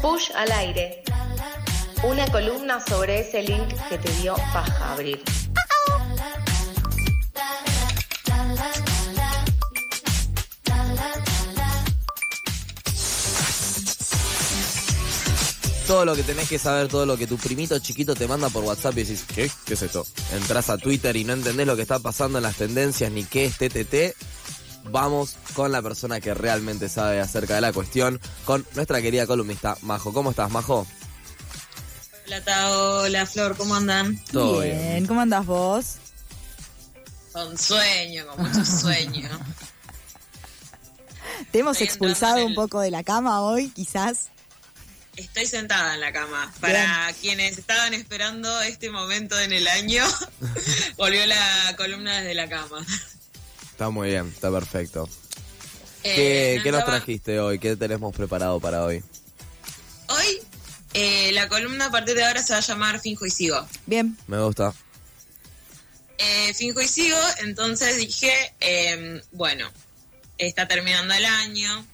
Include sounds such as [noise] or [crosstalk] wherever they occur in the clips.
Push al aire. Una columna sobre ese link que te dio paja abrir. Todo lo que tenés que saber, todo lo que tu primito chiquito te manda por WhatsApp y decís, ¿qué? ¿Qué es esto? Entrás a Twitter y no entendés lo que está pasando en las tendencias ni qué es TTT. Vamos con la persona que realmente sabe acerca de la cuestión, con nuestra querida columnista Majo. ¿Cómo estás, Majo? Hola Tao, hola Flor, ¿cómo andan? Todo bien. bien. ¿cómo andás vos? Con sueño, con mucho sueño. [laughs] Te hemos Estoy expulsado un poco de la cama hoy, quizás. Estoy sentada en la cama. Para quienes estaban esperando este momento en el año, [laughs] volvió la columna desde la cama. Está muy bien, está perfecto. Eh, ¿Qué, ¿qué nos trajiste hoy? ¿Qué tenemos preparado para hoy? Hoy eh, la columna a partir de ahora se va a llamar Finjo y Sigo. Bien, Me gusta. Eh, finjo y sigo, entonces dije, eh, bueno, está terminando el año,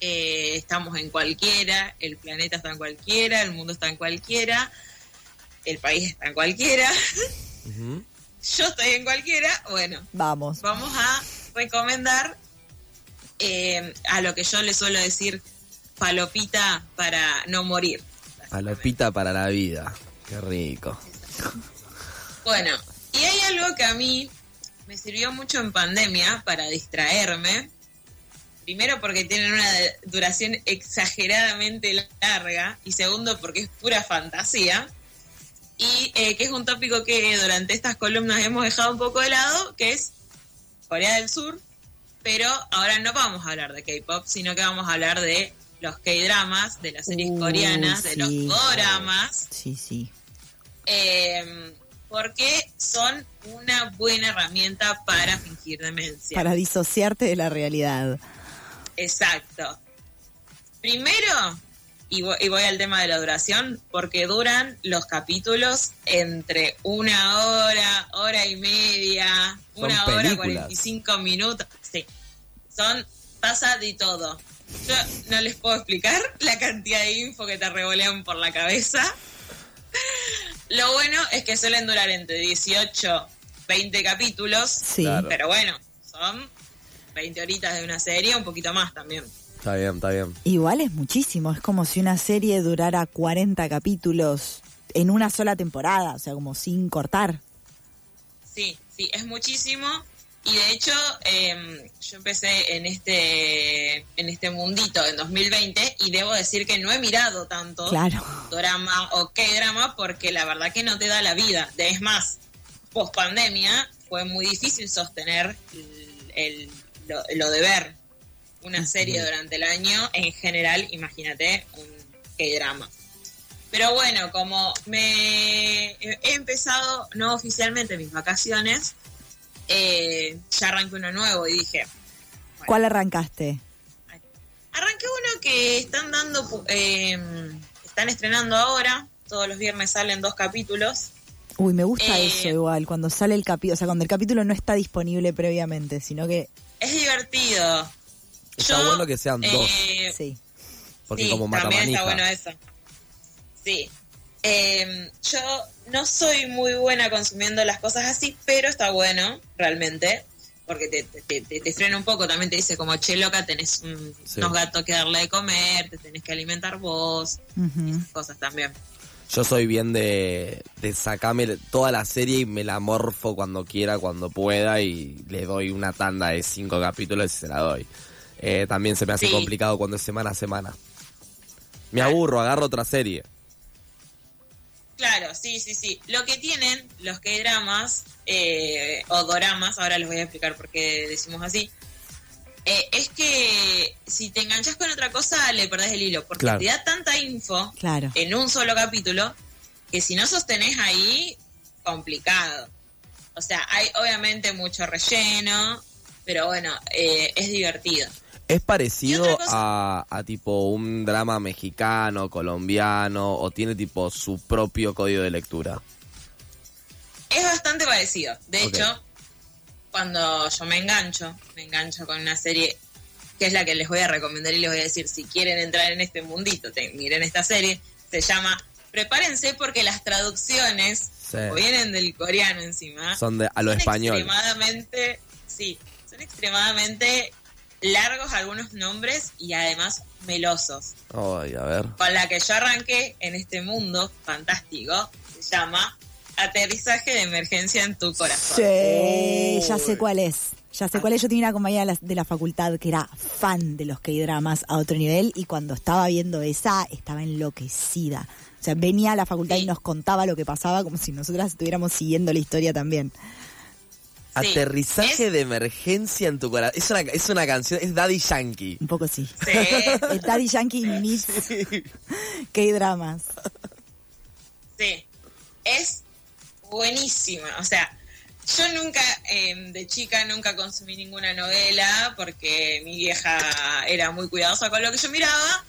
eh, estamos en cualquiera, el planeta está en cualquiera, el mundo está en cualquiera, el país está en cualquiera. Yo estoy en cualquiera, bueno, vamos. vamos a recomendar eh, a lo que yo le suelo decir palopita para no morir. Palopita para la vida. Qué rico. Bueno, y hay algo que a mí me sirvió mucho en pandemia para distraerme. Primero porque tienen una duración exageradamente larga y segundo porque es pura fantasía. Y eh, que es un tópico que durante estas columnas hemos dejado un poco de lado, que es Corea del Sur. Pero ahora no vamos a hablar de K-pop, sino que vamos a hablar de los K-dramas, de las series Uh, coreanas, de los doramas. Sí, sí. Eh, porque son una buena herramienta para fingir demencia. Para disociarte de la realidad. Exacto. Primero, y voy, y voy al tema de la duración, porque duran los capítulos entre una hora, hora y media, Son una hora, películas. 45 minutos. Sí, son, pasa de todo. Yo no les puedo explicar la cantidad de info que te revolean por la cabeza. Lo bueno es que suelen durar entre 18, 20 capítulos, Sí. Pero bueno, son 20 horitas de una serie, un poquito más también. Está bien, está bien. Igual es muchísimo. Es como si una serie durara 40 capítulos en una sola temporada, o sea, como sin cortar. Sí, sí, es muchísimo. Y de hecho, eh, yo empecé en este, en este mundito en 2020 y debo decir que no he mirado tanto Claro. drama o qué drama porque la verdad que no te da la vida. De- Es más, post pandemia fue muy difícil sostener el, el- lo, lo de ver una serie durante el año. En general, imagínate un K-drama. Pero bueno, como me he empezado no oficialmente mis vacaciones, eh, ya arranqué uno nuevo y dije, ¿Cuál arrancaste? Arranqué uno que están dando, pu- eh, están estrenando ahora. Todos los viernes salen dos capítulos. Uy, me gusta Eh, eso igual, cuando sale el capítulo, o sea, cuando el capítulo no está disponible previamente, sino que Es divertido. Está bueno que sean dos. eh, sí. Porque sí, como también está bueno eso. Sí. Eh, yo no soy muy buena consumiendo las cosas así, pero está bueno, realmente. Porque te, te, te- te frena un poco, también te dice como, che, loca, tenés un- Sí. unos gatos que darle de comer, te tenés que alimentar vos, Ujú. esas cosas también. Yo soy bien de, de sacarme toda la serie y me la morfo cuando quiera, cuando pueda y le doy una tanda de cinco capítulos y se la doy. Eh, también se me hace Sí. complicado cuando es semana a semana. Me aburro, agarro otra serie. Claro, sí, sí, sí. Lo que tienen los que dramas eh, o doramas, ahora les voy a explicar por qué decimos así, eh, es que si te enganchas con otra cosa le perdés el hilo, porque Claro. te da tanta info Claro. en un solo capítulo que si no sostenés ahí, complicado. O sea, hay obviamente mucho relleno, pero bueno, eh, es divertido. ¿Es parecido a, a tipo un drama mexicano, colombiano o tiene tipo su propio código de lectura? Es bastante parecido. De hecho, cuando yo me engancho, me engancho con una serie que es la que les voy a recomendar y les voy a decir, si quieren entrar en este mundito, te- miren esta serie, se llama Prepárense porque las traducciones, Sí. vienen del coreano encima, Son de, a lo son español. extremadamente, sí, son extremadamente largos algunos nombres y además melosos. Ay, a ver. Con la que yo arranqué en este mundo fantástico, se llama Aterrizaje de emergencia en tu corazón. Sí, ya sé cuál es. Ya sé cuál es. Yo tenía una compañera de la, de la facultad que era fan de los K-dramas a otro nivel y cuando estaba viendo esa estaba enloquecida. O sea, venía a la facultad Sí. y nos contaba lo que pasaba como si nosotras estuviéramos siguiendo la historia también. Sí. Aterrizaje Es- de emergencia en tu corazón. Es una, es una canción, es Daddy Yankee. Un poco sí. Sí. [laughs] El Daddy Yankee meets K-dramas. [laughs] Sí, es buenísima. O sea, yo nunca, eh, de chica, nunca consumí ninguna novela porque mi vieja era muy cuidadosa con lo que yo miraba,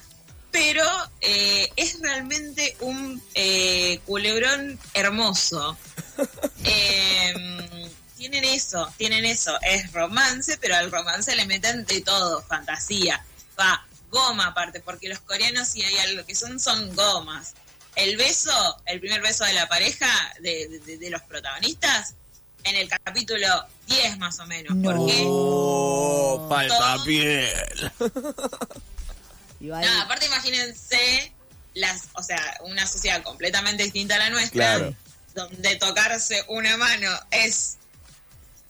pero eh, es realmente un eh, culebrón hermoso. [laughs] Eh, tienen eso, tienen eso. Es romance, pero al romance le meten de todo, fantasía. Va, goma aparte, porque los coreanos si hay algo que son, son gomas. El beso, el primer beso de la pareja, de, de- de los protagonistas, en el capítulo 10 más o menos. No. Porque, Oh, falta Todo- piel. [laughs] Igual, nada, aparte imagínense, las, o sea, una sociedad completamente distinta a la nuestra, Claro. donde tocarse una mano es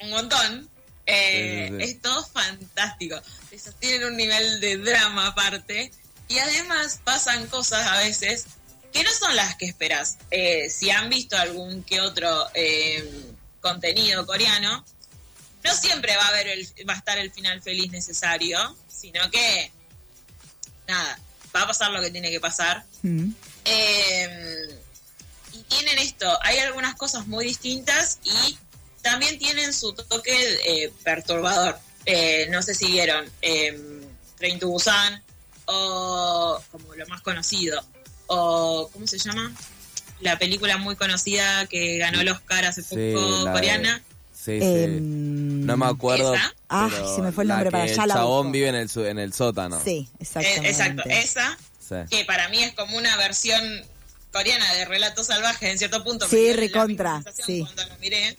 un montón. eh, Sí, sí, sí. Es todo fantástico. Esos tienen un nivel de drama aparte. Y además pasan cosas a veces que no son las que esperas. Eh, si han visto algún que otro eh, contenido coreano, no siempre va a haber el, va a estar el final feliz necesario, sino que nada, va a pasar lo que tiene que pasar. Mm. Eh, y tienen esto, hay algunas cosas muy distintas y también tienen su toque eh, perturbador. Eh, no sé si vieron eh, Train to Busan o como lo más conocido, o ¿cómo se llama? La película muy conocida que ganó el Oscar hace Sí, poco, de- coreana. Sí, sí. Em, no me acuerdo. ¿Esa? Ah, se me fue el la nombre para allá, El chabón vive en el, su- en el sótano. Sí, Eh, exactamente. exacto, esa, Sí. que para mí es como una versión coreana de Relatos Salvajes en cierto punto. Sí, recontra, sí. Cuando lo miré.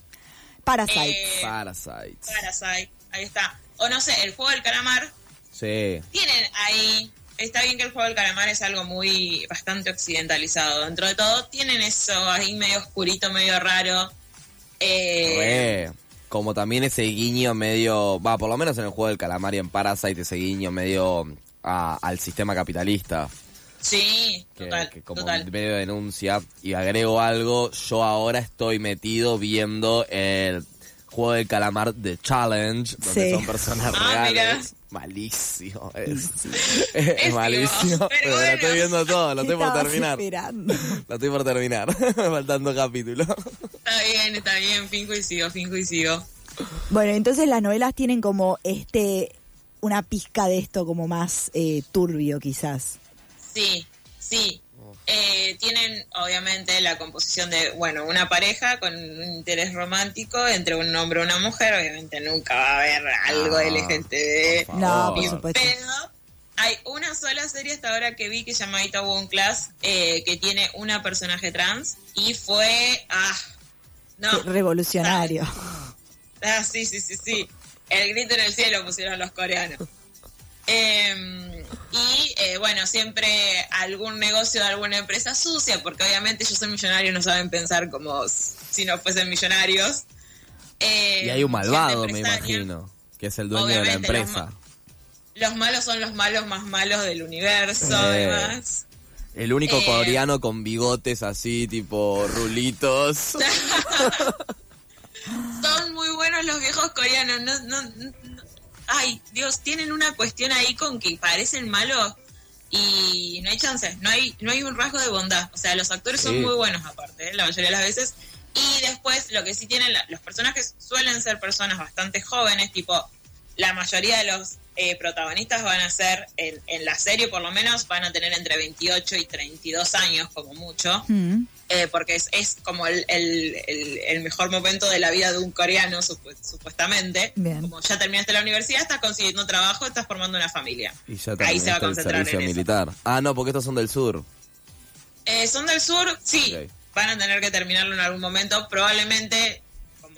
Parasite. Eh, Parasites. Parasite, ahí está. O no sé, el juego del calamar, Sí. tienen ahí, está bien que el juego del calamar es algo muy, bastante occidentalizado dentro de todo, tienen eso ahí medio oscurito, medio raro. Eh, Re. Como también ese guiño medio. Va, por lo menos en el juego del calamar y en Parasite, ese guiño medio a- al sistema capitalista. Sí, Que, total, que como total. medio denuncia. Y agrego algo, yo ahora estoy metido viendo el juego del calamar de Challenge, donde Sí. son personas Ah, reales. Malísimo, [laughs] es, es malísimo. pero lo estoy viendo todo, lo estoy por terminar. esperando. [laughs] Lo estoy por terminar. [laughs] Faltando capítulos. Está bien, está bien, finjo y sigo, finjo y sigo. Bueno, entonces las novelas tienen como este una pizca de esto como más eh, turbio quizás. Sí, sí. Eh, tienen obviamente la composición de, bueno, una pareja con un interés romántico entre un hombre y una mujer. Obviamente nunca va a haber algo Ah, LGTB. No, por supuesto. pedo. Hay una sola serie hasta ahora que vi que se llama Itaewon Class, eh, que tiene una personaje trans y fue, ah, no, Revolucionario. [laughs] Ah, sí, sí, sí, sí. El grito en el cielo pusieron los coreanos. [laughs] Eh, y eh, bueno, siempre algún negocio de alguna empresa sucia, porque obviamente ellos son millonarios, no saben pensar como si no fuesen millonarios. Eh, Y hay un malvado, me imagino, que es el dueño de la los empresa. Los malos son los malos más malos del universo, Eh. además. El único Eh. coreano con bigotes así, tipo rulitos. [laughs] Son muy buenos los viejos coreanos. No, no, no- ay, Dios, tienen una cuestión ahí con que parecen malos y no hay chances. No hay, no hay un rasgo de bondad. O sea, los actores son muy buenos aparte, ¿eh? la mayoría de las veces. Y después, lo que sí tienen la- los personajes suelen ser personas bastante jóvenes, tipo, la mayoría de los eh, protagonistas van a ser, en, en la serie por lo menos, van a tener entre 28 y 32 años como mucho. Mm. eh, porque es, es como el, el- el- el mejor momento de la vida de un coreano, supu- supuestamente. Bien. Como ya terminaste la universidad, estás consiguiendo trabajo, estás formando una familia. Y ya Ahí se va a el concentrar servicio en eso. militar. Ah, no, porque estos son del sur. Eh, son del sur, sí, van a tener que terminarlo en algún momento. Probablemente,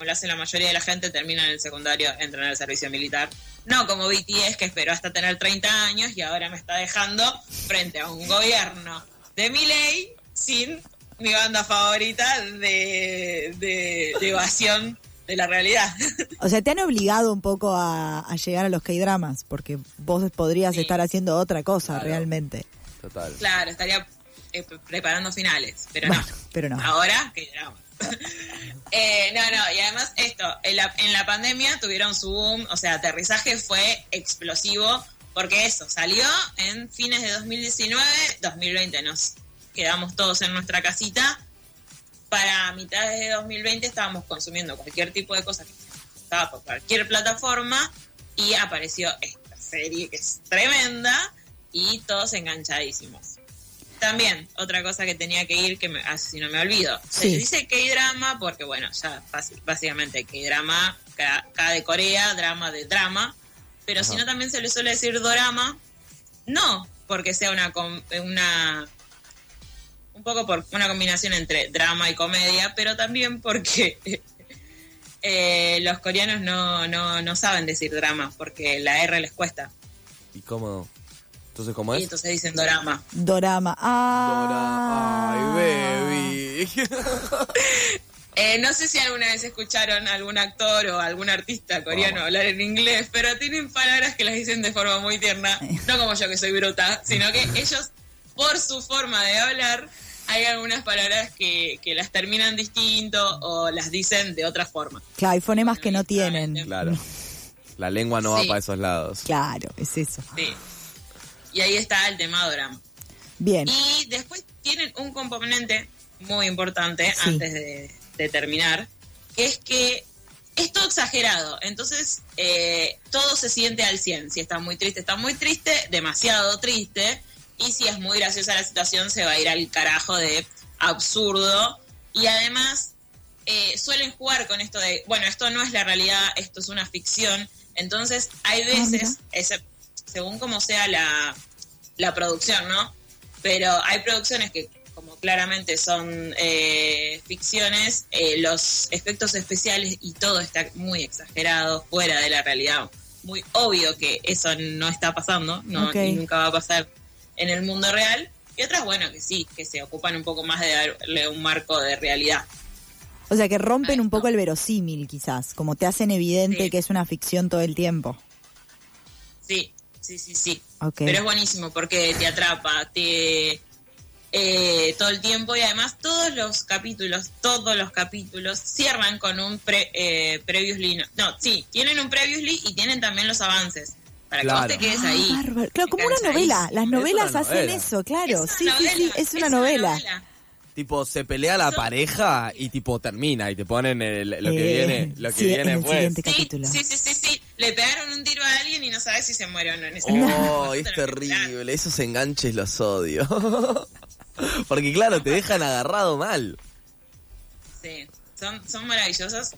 como lo hace la mayoría de la gente, terminan el secundario, entran al servicio militar. No como BTS, que esperó hasta tener 30 años y ahora me está dejando frente a un gobierno de mi ley sin mi banda favorita de, de, de evasión de la realidad. [laughs] O sea, te han obligado un poco a, a llegar a los K-dramas, porque vos podrías Sí. estar haciendo otra cosa Claro. realmente. Total. claro, estaría eh, pre- preparando finales, pero no. Pero no. Ahora, que drama. Eh, no, no, y además esto, en la, pandemia tuvieron su boom, o sea, aterrizaje fue explosivo, porque eso, salió en fines de 2019, 2020 nos quedamos todos en nuestra casita, para mitad de 2020 estábamos consumiendo cualquier tipo de cosa que estaba por cualquier plataforma y apareció esta serie que es tremenda y todos enganchadísimos. También, otra cosa que tenía que ir, que me, ah, si no me olvido. Se Sí. dice K-drama porque, bueno, ya básicamente K-drama, K, K de Corea, drama de drama. Pero si no, también se le suele decir dorama. No porque sea una, una. Un poco por una combinación entre drama y comedia, pero también porque [laughs] eh, los coreanos no, no, no saben decir drama, porque la R les cuesta. ¿Y cómo? Entonces, ¿cómo Y es? entonces dicen dorama. Dorama. Ah. Dora. Ay, baby. Eh, no sé si alguna vez escucharon a algún actor o algún artista coreano Vamos. hablar en inglés, pero tienen palabras que las dicen de forma muy tierna, no como yo que soy bruta, sino que ellos, por su forma de hablar, hay algunas palabras que, que las terminan distinto o las dicen de otra forma. Claro, hay fonemas que no tienen. Claro. La lengua no va para esos lados. Claro, es eso. Sí. Y ahí está el tema drama. Bien. Y después tienen un componente muy importante Sí. antes de, de terminar, que es que es todo exagerado. Entonces, eh, todo se siente al 100. Si está muy triste, está muy triste, demasiado triste. Y si es muy graciosa la situación, se va a ir al carajo de absurdo. Y además, eh, suelen jugar con esto de, bueno, esto no es la realidad, esto es una ficción. Entonces, hay mira. veces, según como sea la, la producción, ¿no? Pero hay producciones que, como claramente son eh, ficciones, eh, los efectos especiales y todo está muy exagerado, fuera de la realidad. Muy obvio que eso no está pasando, no y nunca va a pasar en el mundo real. Y otras, bueno, que sí, que se ocupan un poco más de darle un marco de realidad. O sea, que rompen un poco el verosímil, quizás. Como te hacen evidente Sí. que es una ficción todo el tiempo. Sí, sí, sí, sí. Pero es buenísimo porque te atrapa, te eh, todo el tiempo y además todos los capítulos, todos los capítulos cierran con un pre, eh, previously. No, no, sí, tienen un previously y tienen también los avances para que vos te quedes Ah, ahí. bárbaro. Claro, como una novela. Las novelas hacen novela. eso, claro. Es una sí, sí, sí, novela, es una novela. Tipo, se pelea la pareja y tipo termina y te ponen el- lo que Eh, viene, lo que sí, viene en el pues. siguiente Sí, capítulo. sí, sí, sí, sí. Le pegaron un tiro a alguien y no sabes si se muere o no en ese Oh, momento. es que esperás. terrible. Esos enganches los odio. [laughs] Porque claro, te dejan agarrado mal. Sí, son, son maravillosos.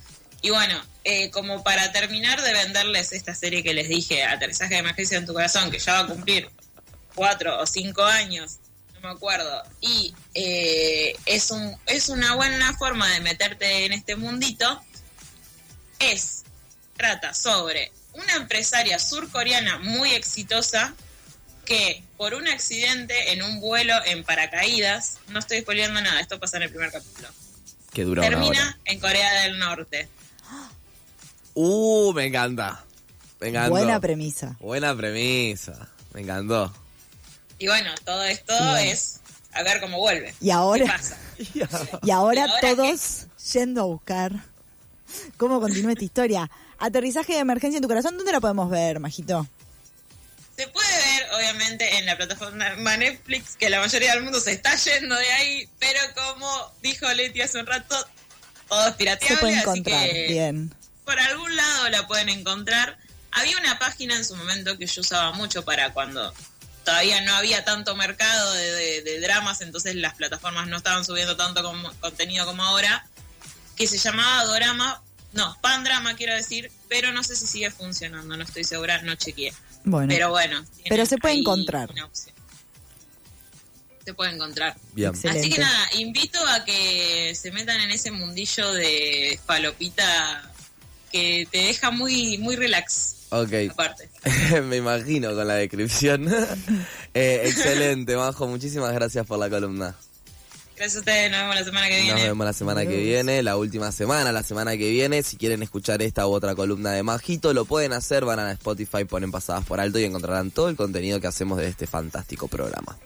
Y bueno, eh, como para terminar de venderles esta serie que les dije, Aterrizaje de Emergencia en tu Corazón, que ya va a cumplir cuatro o cinco años, no me acuerdo, y eh, es, un, es una buena forma de meterte en este mundito, es, trata sobre una empresaria surcoreana muy exitosa que por un accidente en un vuelo en paracaídas, no estoy spoileando nada, esto pasa en el primer capítulo, Que dura una hora. termina en Corea del Norte. Uh, me encanta. Me encantó. Buena premisa. Buena premisa. Me encantó. Y bueno, todo esto es a ver cómo vuelve. Y ahora- ¿Qué pasa? [laughs] Y ahora, ¿Y ahora todos yendo a buscar cómo continúa esta historia. Aterrizaje de emergencia en tu corazón, ¿dónde la podemos ver, Majito? Se puede ver, obviamente, en la plataforma Netflix, que la mayoría del mundo se está yendo de ahí, pero como dijo Leti hace un rato, todo es pirateable, Se puede así encontrar. que Bien. por algún lado la pueden encontrar. Había una página en su momento que yo usaba mucho para cuando todavía no había tanto mercado de, de- de dramas, entonces las plataformas no estaban subiendo tanto contenido como ahora, que se llamaba Dorama, no, Pandrama quiero decir, pero no sé si sigue funcionando, no estoy segura, no chequeé. Bueno, Pero bueno. Pero se puede encontrar. una opción. Se puede encontrar. Bien. Excelente. Así que nada, invito a que se metan en ese mundillo de falopita que te deja muy, muy relax, Ok. aparte. [laughs] Me imagino con la descripción. [laughs] Eh, excelente, Majo. Muchísimas gracias por la columna. Gracias a ustedes, nos vemos la semana que Nos viene. vemos la semana que viene, la última semana, la semana que viene. Si quieren escuchar esta u otra columna de Majito, lo pueden hacer. Van a Spotify, ponen pasadas por alto y encontrarán todo el contenido que hacemos de este fantástico programa.